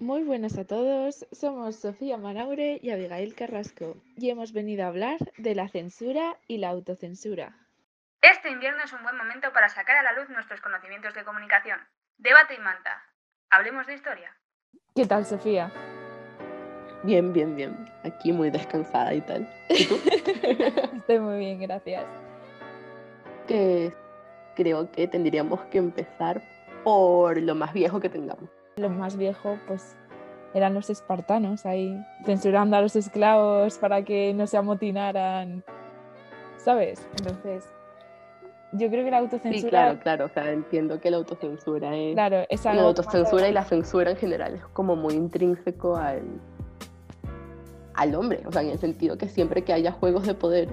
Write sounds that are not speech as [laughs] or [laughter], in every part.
Muy buenas a todos, somos Sofía Manaure y Abigail Carrasco y hemos venido a hablar de la censura y la autocensura. Este invierno es un buen momento para sacar a la luz nuestros conocimientos de comunicación. Debate y manta. Hablemos de historia. ¿Qué tal, Sofía? Bien, bien, bien. Aquí muy descansada y tal. ¿Y tú? [laughs] Estoy muy bien, gracias. Que creo que tendríamos que empezar por lo más viejo que tengamos. Lo más viejo, pues, eran los espartanos ahí, censurando a los esclavos para que no se amotinaran, ¿sabes? Entonces, yo creo que la autocensura... Sí, claro, claro, o sea, entiendo que la autocensura es... Claro, es La autocensura y la censura en general es como muy intrínseco al, al hombre, o sea, en el sentido que siempre que haya juegos de poder,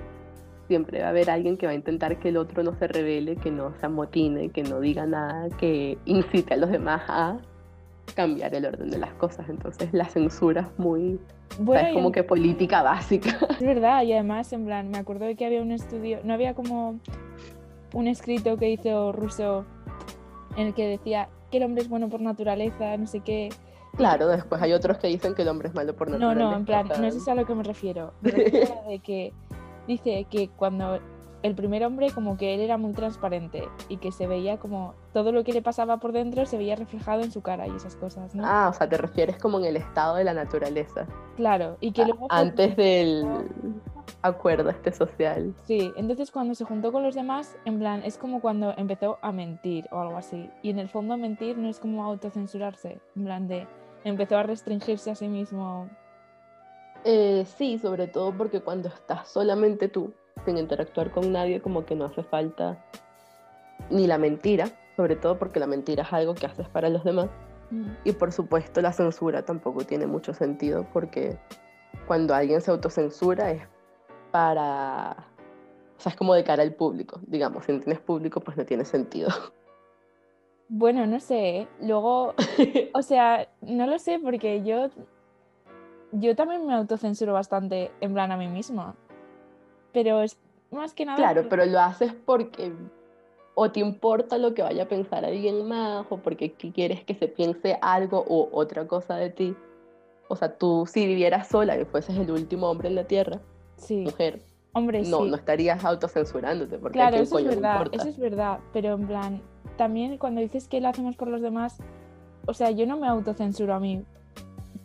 siempre va a haber alguien que va a intentar que el otro no se revele, que no se amotine, que no diga nada, que incite a los demás a cambiar el orden de las cosas. Entonces la censura es muy, o sea, Bueno, es como que política básica. Es verdad, y además, en plan, me acuerdo de que había un estudio, no había como un escrito que hizo Russo en el que decía que el hombre es bueno por naturaleza, no sé qué. Claro, después hay otros que dicen que el hombre es malo por No, naturaleza. no, en plan, no es eso a lo que me refiero. Me refiero a de que dice que cuando el primer hombre como que él era muy transparente y que se veía como todo lo que le pasaba por dentro se veía reflejado en su cara y esas cosas, ¿no? Ah, o sea, te refieres como en el estado de la naturaleza, Claro, y que a- luego fue- antes del acuerdo este social. Sí, entonces cuando se juntó con los demás, en plan, es como cuando empezó a mentir o algo así. Y en el fondo mentir no es como autocensurarse, en plan de empezó a restringirse a sí mismo. Eh, sí, sobre todo porque cuando estás solamente tú, sin interactuar con nadie, como que no hace falta ni la mentira, sobre todo porque la mentira es algo que haces para los demás. Mm, Y por supuesto la censura tampoco tiene mucho sentido porque cuando alguien se autocensura es para... O sea, es como de cara al público, digamos, si no tienes público pues no tiene sentido. Bueno, no sé, ¿eh? luego, [laughs] o sea, no lo sé porque yo, yo también me autocensuro bastante en plan a mí misma. Pero es más que nada... Claro, pero lo haces porque o te importa lo que vaya a pensar alguien más, o porque qui- quieres que se piense algo o otra cosa de ti. O sea, tú si vivieras sola y fueses el último hombre en la tierra, Sí, mujer, hombre, no, sí. no estarías autocensurándote, porque Claro, eso es coño le verdad, importa. eso es verdad, pero en plan, también cuando dices que lo hacemos por los demás, o sea, yo no me autocensuro a mí.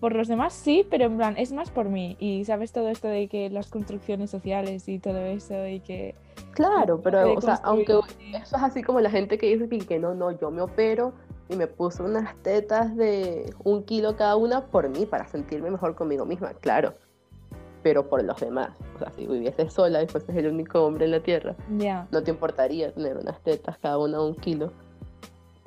Por los demás sí, pero en plan, es más por mí. Y sabes todo esto de que las construcciones sociales y todo eso y que... Claro, pero, o sea, aunque eso es así como la gente que dice que, no, no, yo me opero y me puse unas tetas de un kilo cada una por mí, para sentirme mejor conmigo misma, claro, pero por los demás. O sea, si vivieses sola y fueses el único hombre en la tierra, Ya, no te importaría tener unas tetas cada una de un kilo.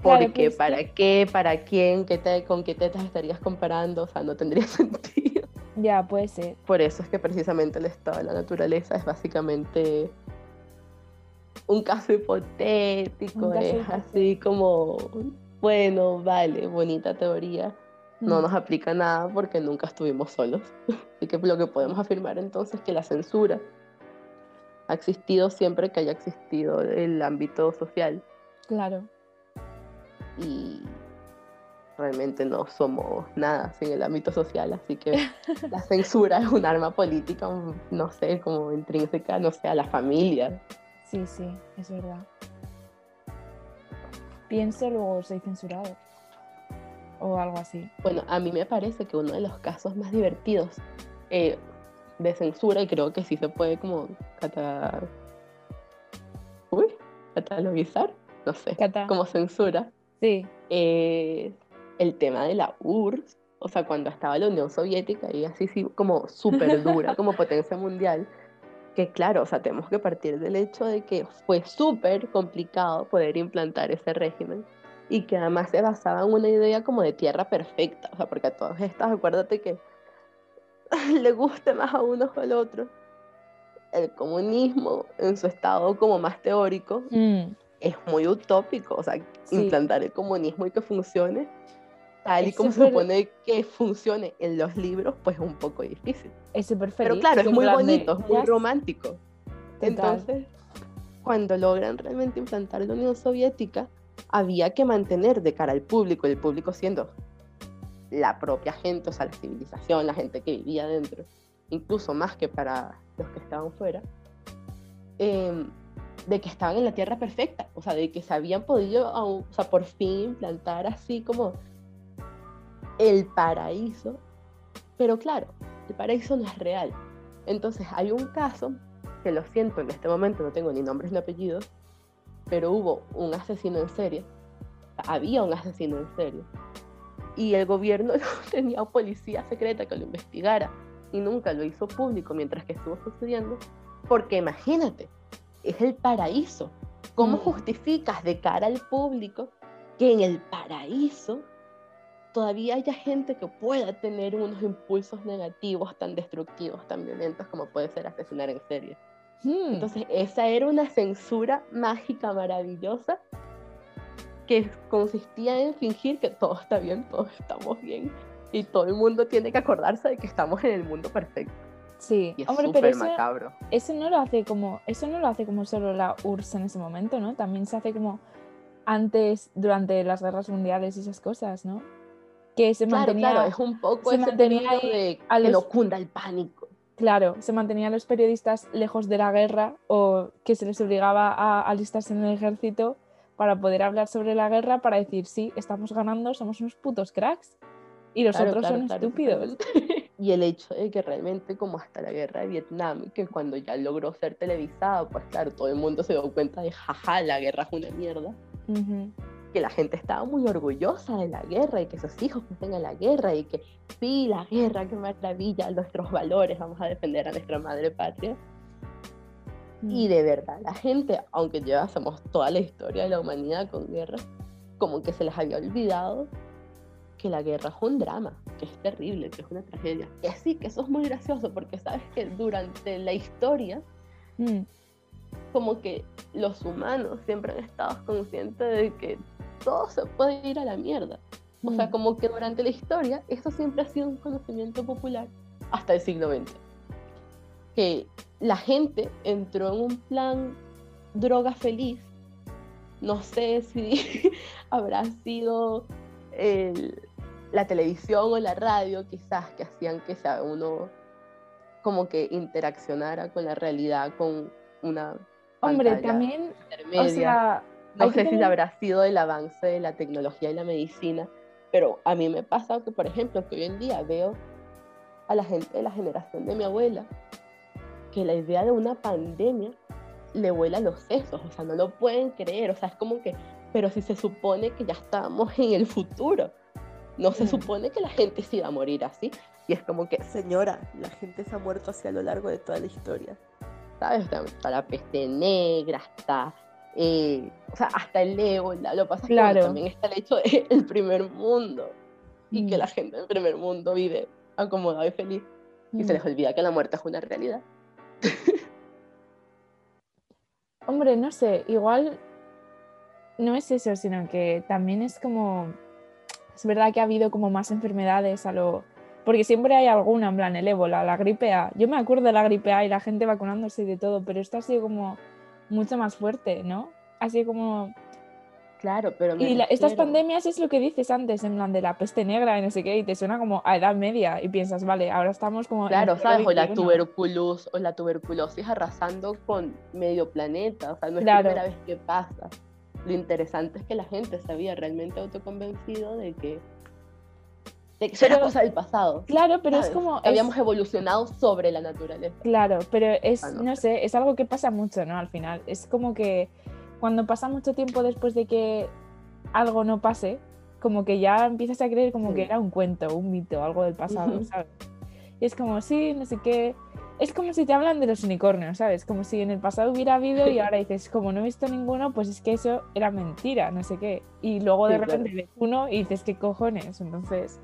Claro, Porque, pero es ¿para qué? ¿Para quién? ¿Qué te, ¿Con qué tetas estarías comparando? O sea, no tendría [laughs] sentido. ya, puede ser. Por eso es que precisamente el estado de la naturaleza es básicamente un caso hipotético, Un caso es así como, bueno, vale, bonita teoría, no Mm, nos aplica nada porque nunca estuvimos solos. [laughs] Así que lo que podemos afirmar entonces es que la censura ha existido siempre que haya existido el ámbito social Claro, y realmente no somos nada sin el ámbito social, así que [laughs] la censura es un arma política, no sé, como intrínseca, no sé, a la familia. sí, sí, es verdad. Pienso, luego soy censurado. O algo así. Bueno, a mí me parece que uno de los casos más divertidos eh, de censura, y creo que sí se puede como cata... Uy, catalogizar, no sé, Cata. como censura, Sí, es el tema de la URSS, o sea, cuando estaba la Unión Soviética y así sí, como súper dura [laughs] como potencia mundial, que claro, o sea, tenemos que partir del hecho de que fue súper complicado poder implantar ese régimen y que además se basaba en una idea como de tierra perfecta, o sea, porque a todas estas, acuérdate que [laughs] le guste más a uno o al otro. El comunismo en su estado como más teórico Mm, es muy utópico, o sea, Sí. implantar el comunismo y que funcione tal y Es como se súper- supone que funcione en los libros, pues es un poco difícil. es súper Pero feliz, claro, es muy de, bonito, es muy "Ya romántico. Entonces, cuando logran realmente implantar la Unión Soviética, había que mantener de cara al público, el público siendo la propia gente, o sea, la civilización, la gente que vivía dentro, incluso más que para los que estaban fuera, em, de que estaban en la tierra perfecta, o sea, de que se habían podido, o sea, por fin implantar así como el paraíso, pero claro, el paraíso no es real. Entonces hay un caso, que lo siento, en este momento no tengo ni nombres ni apellidos, pero hubo un asesino en serie, había un asesino en serie, y el gobierno [laughs] tenía policía secreta que lo investigara y nunca lo hizo público mientras que estuvo sucediendo, porque imagínate, es el paraíso. ¿Cómo mm. justificas de cara al público que en el paraíso todavía haya gente que pueda tener unos impulsos negativos tan destructivos, tan violentos como puede ser asesinar en serie? Hmm. Entonces, esa era una censura mágica, maravillosa, que consistía en fingir que todo está bien, todos estamos bien, y todo el mundo tiene que acordarse de que estamos en el mundo perfecto. Sí, y hombre, pero eso, macabro. eso no lo hace como eso no lo hace como solo la URSS en ese momento, ¿no? También se hace como antes durante las guerras mundiales y esas cosas, ¿no? Que se mantenía claro, es un poco se mantenía de que los, lo cunda el pánico. Claro, se mantenía a los periodistas lejos de la guerra o que se les obligaba a alistarse en el ejército para poder hablar sobre la guerra, para decir, sí, estamos ganando, somos unos putos cracks y los otros son estúpidos. [laughs] y el hecho de que realmente como hasta la guerra de Vietnam, que cuando ya logró ser televisado, pues claro, todo el mundo se dio cuenta de, jaja, la guerra es una mierda. Que la gente estaba muy orgullosa de la guerra y que sus hijos estén en la guerra y que sí, la guerra, qué maravilla, nuestros valores, vamos a defender a nuestra madre patria. Y mm. de verdad, la gente, aunque llevásemos toda la historia de la humanidad con guerra, como que se les había olvidado que la guerra es un drama, que es terrible, que es una tragedia. Y así que eso es muy gracioso porque sabes que durante la historia, mm. como que los humanos siempre han estado conscientes de que todo se puede ir a la mierda. O sea, mm. como que durante la historia, eso siempre ha sido un conocimiento popular hasta el siglo XX. Que la gente entró en un plan droga feliz. No sé si [laughs] habrá sido la televisión o la radio quizás que hacían que sea uno como que interaccionara con la realidad con una hombre también o sea no sé si habrá sido el avance de la tecnología y la medicina pero a mí me pasa que por ejemplo que hoy en día veo a la gente de la generación de mi abuela que la idea de una pandemia le vuela los sesos, o sea, no lo pueden creer, o sea, es como que pero si se supone que ya estamos en el futuro, no se supone que la gente se iba a morir así. Y es como que, señora, la gente se ha muerto así a lo largo de toda la historia. ¿Sabes? Está, la peste negra, está, eh, o sea, hasta el ébola. Lo pasa claro. que también está el hecho del [laughs] primer mundo. Y que mm. la gente del primer mundo vive acomodada y feliz. Y se mm. les olvida que la muerte es una realidad. Hombre, no sé, igual no es eso, sino que también es como, es verdad que ha habido como más enfermedades a lo, porque siempre hay alguna, en plan el ébola, la gripe A. Yo me acuerdo de la gripe A y la gente vacunándose y de todo, pero esto ha sido como mucho más fuerte, ¿no? Ha sido como... Claro, pero... y estas pandemias es lo que dices antes, en plan de la peste negra y no sé qué, y te suena como a edad media y piensas, vale, ahora estamos como... Claro, ¿sabes? O la, tuberculosis, o la tuberculosis arrasando con medio planeta, o sea, no es la primera vez que pasa lo interesante es que la gente se había realmente autoconvencido de que, de que era cosa del pasado. Claro, pero es como... habíamos evolucionado sobre la naturaleza. Claro, pero es, ah, no, sé, es algo que pasa mucho, ¿no? Al final, es como que cuando pasa mucho tiempo después de que algo no pase, como que ya empiezas a creer como que era un cuento, un mito, algo del pasado, ¿sabes? Y es como, sí, no sé qué, es como si te hablan de los unicornios, ¿sabes? Como si en el pasado hubiera habido y [laughs] ahora dices, como no he visto ninguno, pues es que eso era mentira, no sé qué. Y luego de repente ves uno y dices, ¿qué cojones? Entonces,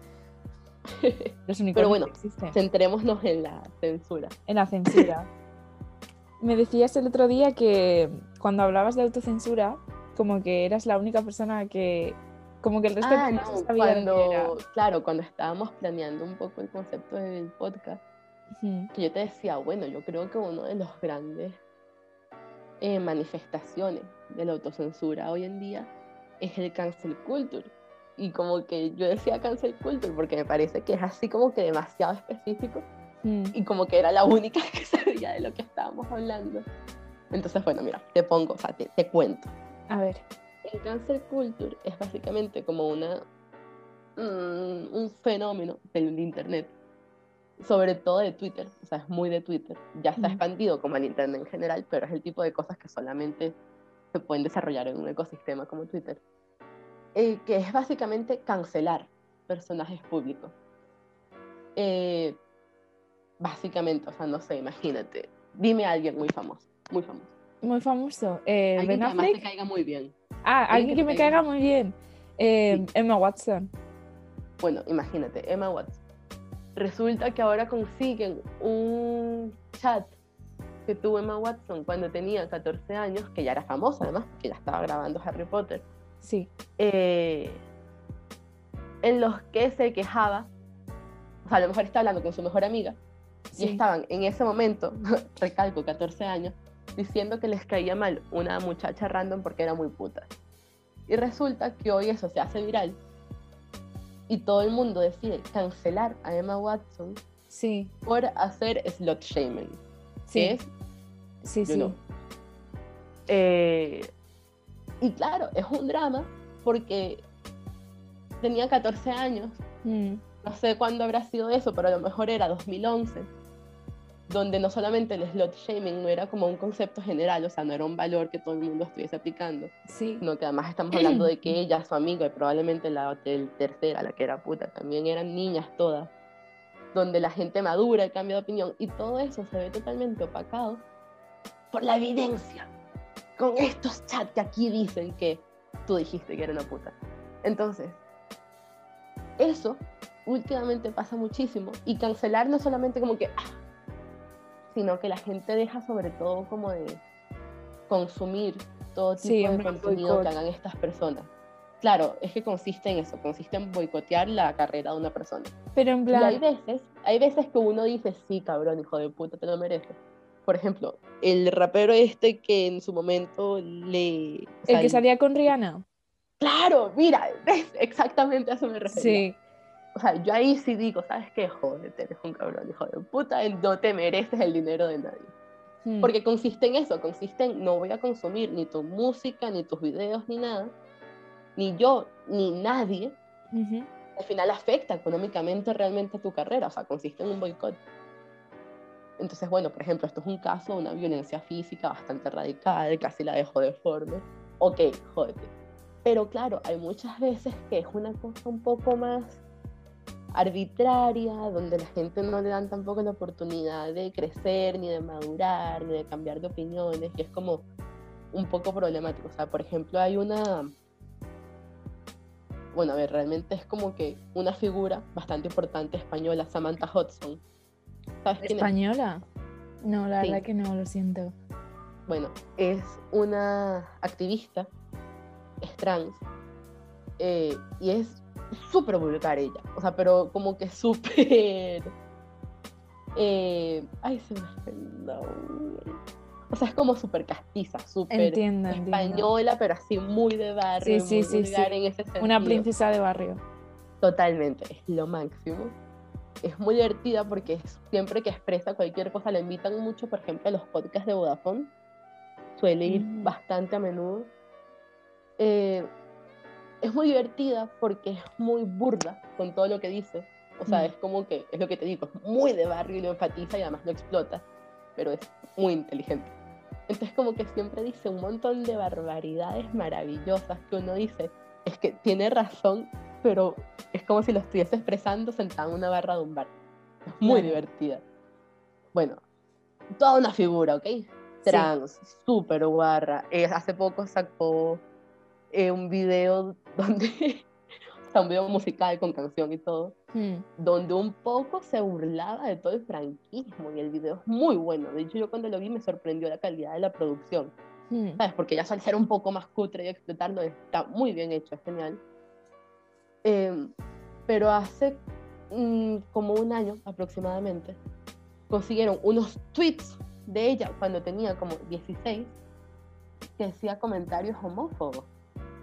[laughs] los unicornios Pero bueno, existen. centrémonos en la censura. En la censura. [laughs] Me decías el otro día que cuando hablabas de autocensura, como que eras la única persona que como que el resto ah, no, cuando, claro, cuando estábamos planeando un poco el concepto del podcast, que yo te decía, bueno, yo creo que uno de los grandes eh, manifestaciones de la autocensura hoy en día es el cancel culture. Y como que yo decía cancel culture porque me parece que es así como que demasiado específico Mm, y como que era la única [laughs] que sabía de lo que estábamos hablando. Entonces, bueno, mira, te pongo, o sea, te, te cuento. A ver. El cancel culture es básicamente como una, mm, un fenómeno del internet, sobre todo de Twitter, o sea, es muy de Twitter. Ya está expandido como el internet en general, pero es el tipo de cosas que solamente se pueden desarrollar en un ecosistema como Twitter. Eh, que es básicamente cancelar personajes públicos. Eh, básicamente, o sea, no sé, imagínate. Dime a alguien muy famoso, muy famoso. Muy famoso. Eh, Alguien ben que además te caiga muy bien. Ah, alguien alguien que me caiga caiga muy bien. Eh, Emma Watson. Bueno, imagínate, Emma Watson. Resulta que ahora consiguen un chat que tuvo Emma Watson cuando tenía 14 años, que ya era famosa además, porque ya estaba grabando Harry Potter, Sí. eh, en los que se quejaba, o sea, a lo mejor está hablando con su mejor amiga, y sí. estaban en ese momento, [laughs] recalco, 14 años, diciendo que les caía mal una muchacha random porque era muy puta. Y resulta que hoy eso se hace viral y todo el mundo decide cancelar a Emma Watson Sí. por hacer slot shaming. Sí. que es, Sí, sí. know. Eh, y claro, es un drama porque tenía 14 años Mm, no sé cuándo habrá sido eso, pero a lo mejor era 2011, donde no solamente el slot shaming no era como un concepto general, o sea, no era un valor que todo el mundo estuviese aplicando, Sí. sino que además estamos hablando de que ella, su amiga y probablemente la tercera, la que era puta, también eran niñas todas, donde la gente madura y cambia de opinión, y todo eso se ve totalmente opacado por la evidencia, con estos chats que aquí dicen que tú dijiste que era una puta. Entonces, eso últimamente pasa muchísimo, y cancelar no solamente como que, ah, sino que la gente deja sobre todo como de consumir todo tipo Sí, de en plan contenido que hagan estas personas. Claro, es que consiste en eso, consiste en boicotear la carrera de una persona. Pero en Y hay plan. veces, hay veces que uno dice, sí, cabrón, hijo de puta, te lo mereces. Por ejemplo, el rapero este que en su momento le... El que salía con Rihanna. Claro, mira, [laughs] exactamente a eso me refería. Sí. O sea, yo ahí sí digo, ¿sabes qué? Jódete, eres un cabrón, hijo de puta, no te mereces el dinero de nadie. Mm, Porque consiste en eso, consiste en no voy a consumir ni tu música, ni tus videos, ni nada, ni yo, ni nadie. ujú. Al final afecta económicamente realmente tu carrera, o sea, consiste en un boicot. Entonces, bueno, por ejemplo, esto es un caso de una violencia física bastante radical, casi la dejo deforme. Ok, jódete. Pero claro, hay muchas veces que es una cosa un poco más arbitraria, donde la gente no le dan tampoco la oportunidad de crecer, ni de madurar, ni de cambiar de opiniones, y es como un poco problemático. O sea, por ejemplo, hay una... Bueno, a ver, realmente es como que una figura bastante importante española, Samantha Hudson. ¿Sabes quién es? ¿Española? No, la Sí. verdad que no, lo siento. Bueno, es una activista, es trans, eh, y es súper vulgar ella. O sea, pero como que súper. eh, ay, se me fue. O sea, es como súper castiza, súper entiendo. española, pero así muy de barrio, Sí, sí, muy sí, vulgar sí. en ese sentido. Una princesa de barrio. Totalmente, es lo máximo. Es muy divertida porque siempre que expresa cualquier cosa la invitan mucho, por ejemplo, a los podcasts de Vodafone. Suele ir Mm. bastante a menudo. Es muy divertida porque es muy burda con todo lo que dice. O sea, Mm. es como que, es lo que te digo, es muy de barrio y lo enfatiza y además lo explota, pero es muy inteligente. Entonces como que siempre dice un montón de barbaridades maravillosas que uno dice, es que tiene razón, pero es como si lo estuviese expresando sentado en una barra de un bar. Es muy divertida. Bueno, toda una figura, ¿ok? Trans, súper guarra. Eh, hace poco sacó eh, un video [laughs] donde, un video musical con canción y todo, Mm, donde un poco se burlaba de todo el franquismo y el video es muy bueno. De hecho, yo cuando lo vi me sorprendió la calidad de la producción. mm. ¿sabes? Porque ya al ser un poco más cutre y explotarlo está muy bien hecho, es genial. Eh, pero hace mm, como un año aproximadamente consiguieron unos tweets de ella cuando tenía como 16 que decía comentarios homófobos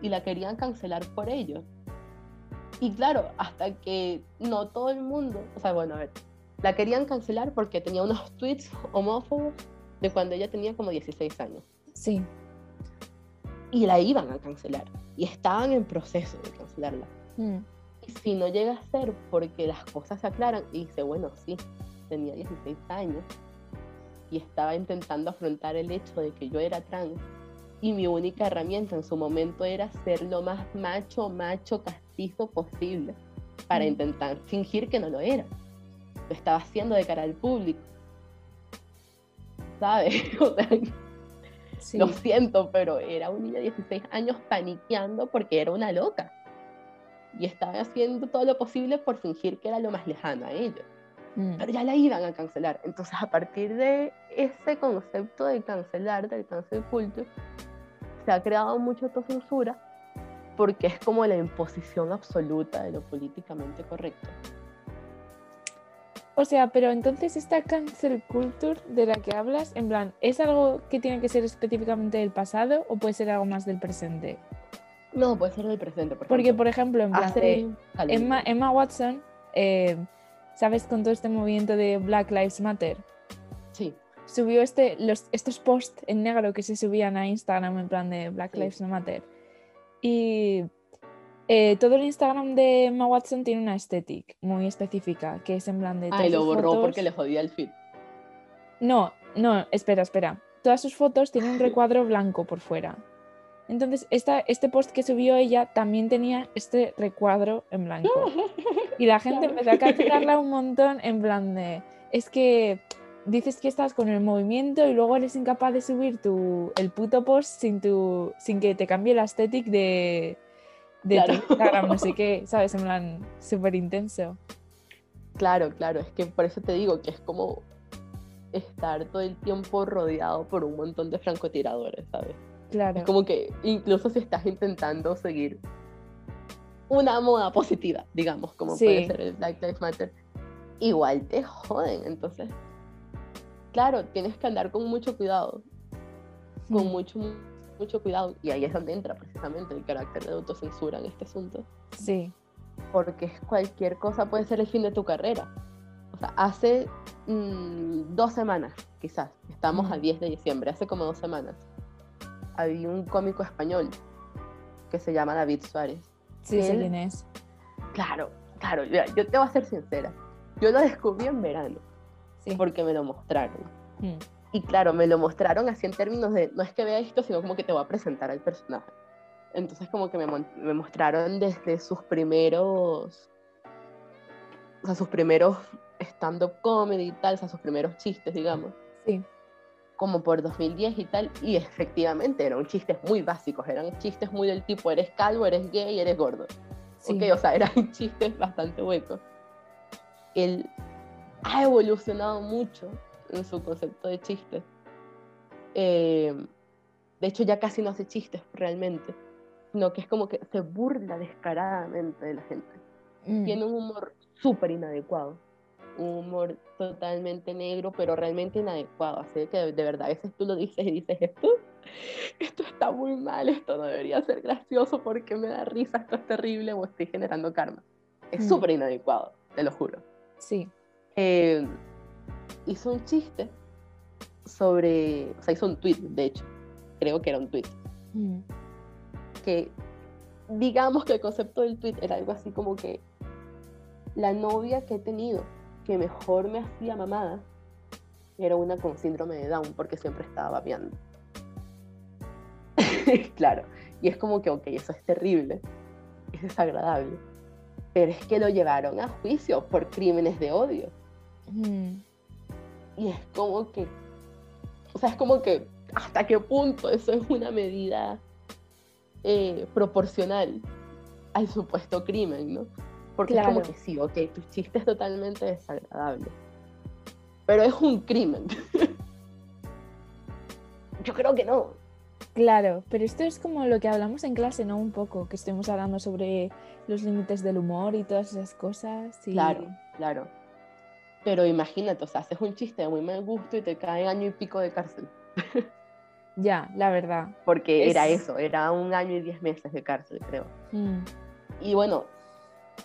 y la querían cancelar por ello. Y claro, hasta que no todo el mundo, o sea, bueno, a ver, la querían cancelar porque tenía unos [laughs] tweets homófobos de cuando ella tenía como 16 años. Sí. Y la iban a cancelar. Y estaban en proceso de cancelarla. Mm. Y si no llega a ser porque las cosas se aclaran, y dice, bueno, sí, tenía 16 años y estaba intentando afrontar el hecho de que yo era trans. Y mi única herramienta en su momento era ser lo más macho, macho, castizo posible para Mm. intentar fingir que no lo era. Lo estaba haciendo de cara al público. ¿Sabes? [laughs] O sea, Sí. lo siento, pero era un niño de 16 años paniqueando porque era una loca. Y estaba haciendo todo lo posible por fingir que era lo más lejano a ellos. Mm. Pero ya la iban a cancelar. Entonces, a partir de ese concepto de cancelar, del cancel culture, se ha creado mucha autocensura porque es como la imposición absoluta de lo políticamente correcto. O sea, pero entonces esta cancel culture de la que hablas, en plan, ¿es algo que tiene que ser específicamente del pasado o puede ser algo más del presente? No, puede ser del presente, por Porque, por ejemplo, en plan, Emma, dale. Emma Watson, eh, ¿sabes? Con todo este movimiento de Black Lives Matter, Sí, subió este, los, estos posts en negro que se subían a Instagram en plan de Black. Lives Matter. Y eh, todo el Instagram de Emma Watson tiene una estética muy específica, que es en plan de... Ay, todas lo borró fotos- porque le jodía el feed. No, no, espera, espera. Todas sus fotos tienen un recuadro blanco por fuera. Entonces, esta, este post que subió ella también tenía este recuadro en blanco. [laughs] Y la gente empezó a cancelarla un montón en plan de, es que dices que estás con el movimiento y luego eres incapaz de subir tu, el puto post sin, tu, sin que te cambie la estética de, de tu Claro. Instagram, no sé [laughs] qué, ¿sabes? En plan, súper intenso. Claro, claro, es que por eso te digo que es como estar todo el tiempo rodeado por un montón de francotiradores, ¿sabes? Claro. Es como que incluso si estás intentando seguir una moda positiva, digamos, como puede ser el Black Lives Matter, igual te joden. Entonces, claro, tienes que andar con mucho cuidado, con mucho, mucho cuidado. Y ahí es donde entra precisamente el carácter de autocensura en este asunto. Sí. porque cualquier cosa puede ser el fin de tu carrera. O sea, hace mm, dos semanas, quizás, estamos a Mm. 10 de diciembre, hace como dos semanas, había un cómico español que se llama David Suárez. Sí, sé quién es. Claro, claro, mira, yo te voy a ser sincera. Yo lo descubrí en verano Sí. porque me lo mostraron. Mm, Y claro, me lo mostraron así en términos de, no es que vea esto, sino como que te voy a presentar al personaje. Entonces como que me, me mostraron desde sus primeros, o sea, sus primeros stand-up comedy y tal, o sea, sus primeros chistes, digamos, Sí. como por 2010 y tal, y efectivamente eran chistes muy básicos, eran chistes muy del tipo, eres calvo, eres gay, eres gordo. Sí. Ok, o sea, eran [laughs] chistes bastante huecos. Él ha evolucionado mucho en su concepto de chistes. Eh, de hecho, ya casi no hace chistes realmente, sino que es como que se burla descaradamente de la gente. Mm, Tiene un humor súper inadecuado, un humor totalmente negro, pero realmente inadecuado. Así que de, de verdad, a veces tú lo dices y dices, esto, esto está muy mal, esto no debería ser gracioso porque me da risa, esto es terrible o estoy generando karma. Es Mm. súper inadecuado, te lo juro. Sí. Eh, hizo un chiste sobre, o sea, hizo un tweet, de hecho, creo que era un tweet, Mm, que digamos que el concepto del tweet era algo así como que la novia que he tenido que mejor me hacía mamada era una con síndrome de Down porque siempre estaba vapeando. [laughs] claro, y es como que, ok, eso es terrible, es desagradable, pero es que lo llevaron a juicio por crímenes de odio. Mm, Y es como que, o sea, es como que hasta qué punto eso es una medida eh, proporcional al supuesto crimen, ¿no? Porque es como que sí, ok, tu chiste es totalmente desagradable, pero es un crimen. [laughs] Yo creo que no. Claro, pero esto es como lo que hablamos en clase, ¿no? Un poco, que estuvimos hablando sobre los límites del humor y todas esas cosas. y- Claro, claro. Pero imagínate, o sea, haces un chiste de muy mal gusto y te cae año y pico de cárcel. [laughs] Ya, la verdad. Porque era Es- eso, era un año y diez meses de cárcel, creo. Mm, Y bueno,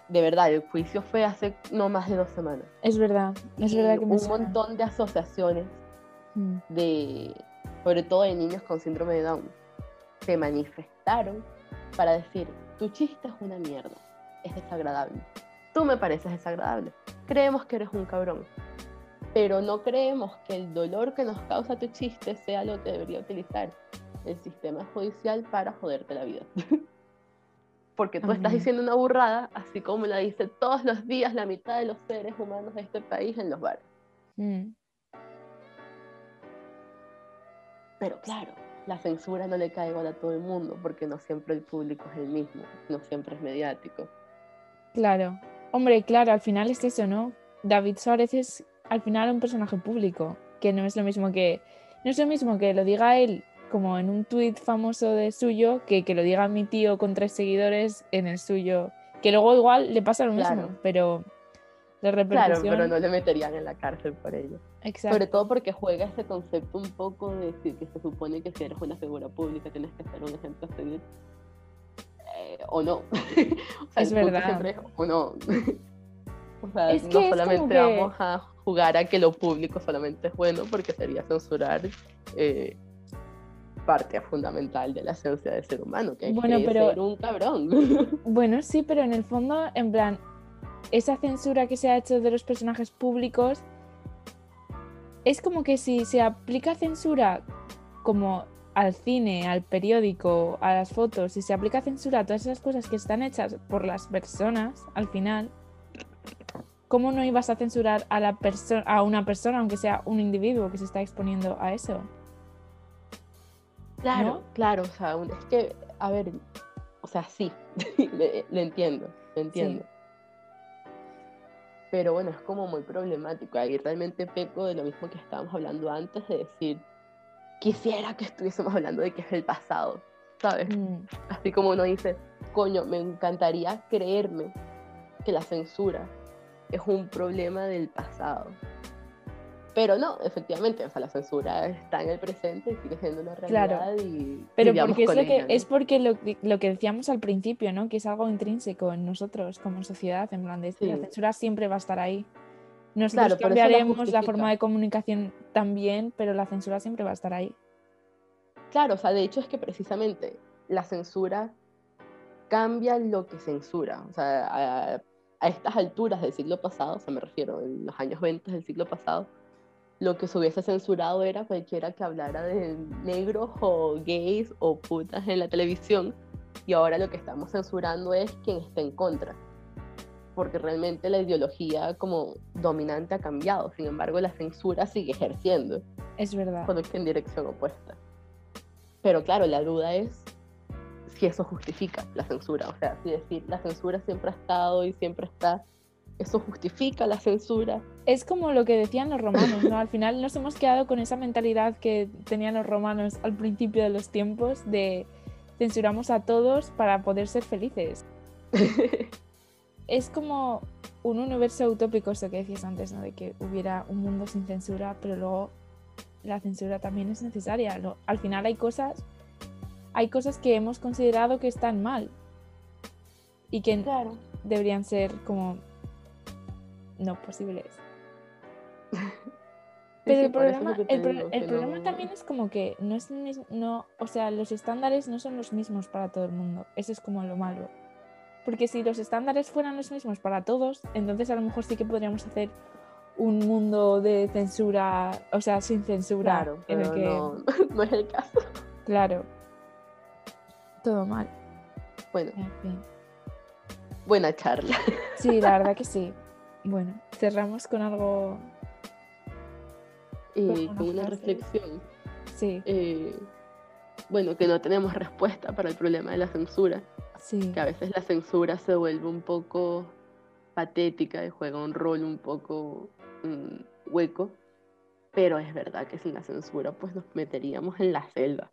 de verdad, el juicio fue hace no más de dos semanas. Es verdad, es verdad que me un suena. montón de asociaciones Mm, de, sobre todo de niños con síndrome de Down, se manifestaron para decir, tu chiste es una mierda, es desagradable, tú me pareces desagradable, creemos que eres un cabrón, pero no creemos que el dolor que nos causa tu chiste sea lo que debería utilizar el sistema judicial para joderte la vida. [laughs] Porque tú estás diciendo una burrada, así como la dice todos los días la mitad de los seres humanos de este país en los bares. mm. Pero claro, la censura no le cae igual a todo el mundo, porque no siempre el público es el mismo, no siempre es mediático. Claro. Hombre, claro, al final es eso, ¿no? David Suárez es al final un personaje público, que no es lo mismo que no es lo mismo que lo diga él como en un tuit famoso de suyo que que lo diga mi tío con tres seguidores en el suyo, que luego igual le pasa lo mismo, Claro. pero la Claro, repercusión pero no le meterían en la cárcel por ello. Exacto. Sobre todo porque juega ese concepto un poco de decir que se supone que si eres una figura pública tienes que ser un ejemplo a seguir. O no. o [laughs] sea, Es verdad. siempre es o no. [laughs] o sea, Es no que solamente que- vamos a jugar a que lo público solamente es bueno porque sería censurar eh, parte fundamental de la esencia del ser humano, que Bueno, es pero- ser un cabrón. [laughs] Bueno, sí, pero en el fondo, en plan, esa censura que se ha hecho de los personajes públicos es como que si se aplica censura como al cine, al periódico, a las fotos, si se aplica censura a todas esas cosas que están hechas por las personas, al final, ¿cómo no ibas a censurar a la persona a una persona, aunque sea un individuo que se está exponiendo a eso? Claro, ¿No? claro, o sea, es que, a ver, o sea, sí, [laughs] le entiendo, le entiendo. Pero bueno, es como muy problemático. Ahí realmente peco de lo mismo que estábamos hablando antes, de decir, quisiera que estuviésemos hablando de que es el pasado, ¿sabes? Mm, Así como uno dice, coño, me encantaría creerme que la censura es un problema del pasado. Pero no, efectivamente, o sea, la censura está en el presente y sigue siendo una Claro. realidad y Pero porque es lo que, es porque lo, lo que decíamos al principio, ¿no? Que es algo intrínseco en nosotros como sociedad, en plan de la Sí. censura siempre va a estar ahí. Nosotros Claro, la cambiaremos la, forma de comunicación también, pero la censura siempre va a estar ahí. Claro, o sea, de hecho es que precisamente la censura cambia lo que censura. O sea, a, a estas alturas del siglo pasado, o sea, me refiero en los años 20 del siglo pasado, lo que se hubiese censurado era cualquiera que hablara de negros o gays o putas en la televisión. Y ahora lo que estamos censurando es quien está en contra. Porque realmente la ideología como dominante ha cambiado. Sin embargo, la censura sigue ejerciendo Es verdad. que en dirección opuesta. Pero claro, la duda es si eso justifica la censura. O sea, si decir la censura siempre ha estado y siempre está, eso justifica la censura. Es como lo que decían los romanos, ¿no? Al final nos hemos quedado con esa mentalidad que tenían los romanos al principio de los tiempos de censuramos a todos para poder ser felices. [laughs] es como un universo utópico eso que decías antes, ¿no? De que hubiera un mundo sin censura, pero luego la censura también es necesaria. Lo- al final hay cosas, hay cosas que hemos considerado que están mal y que Claro. deberían ser como no posibles. [laughs] Pero el problema, el, pro- el problema también es como que no es no, o sea, los estándares no son los mismos para todo el mundo. Eso es como lo malo. Porque si los estándares fueran los mismos para todos, entonces a lo mejor sí que podríamos hacer un mundo de censura, o sea, sin censura, Claro, en el que, no, [laughs] no es el caso. claro, todo mal. Bueno, En fin. buena charla. [laughs] Sí, la verdad que [laughs] sí. Bueno, cerramos con algo, Y una con una reflexión. sí, eh, bueno, que no tenemos respuesta para el problema de la censura. sí, que a veces la censura se vuelve un poco patética y juega un rol un poco mm, hueco, pero es verdad que sin la censura pues nos meteríamos en la selva.